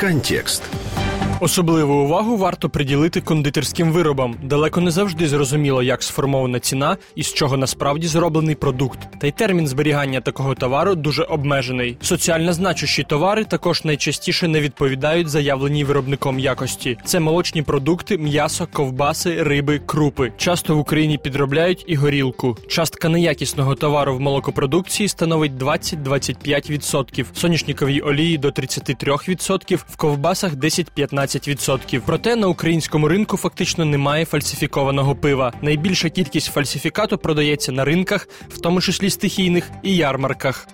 Контекст. Особливу увагу варто приділити кондитерським виробам. Далеко не завжди зрозуміло, як сформована ціна і з чого насправді зроблений продукт. Та й термін зберігання такого товару дуже обмежений. Соціально значущі товари також найчастіше не відповідають заявленій виробником якості. Це молочні продукти, м'ясо, ковбаси, риби, крупи. Часто в Україні підробляють і горілку. Частка неякісного товару в молокопродукції становить 20-25%, соняшниковій олії до 33%, в ковбасах 10-15%. 15%. Проте на українському ринку фактично немає фальсифікованого пива. Найбільша кількість фальсифікату продається на ринках, в тому числі стихійних і ярмарках.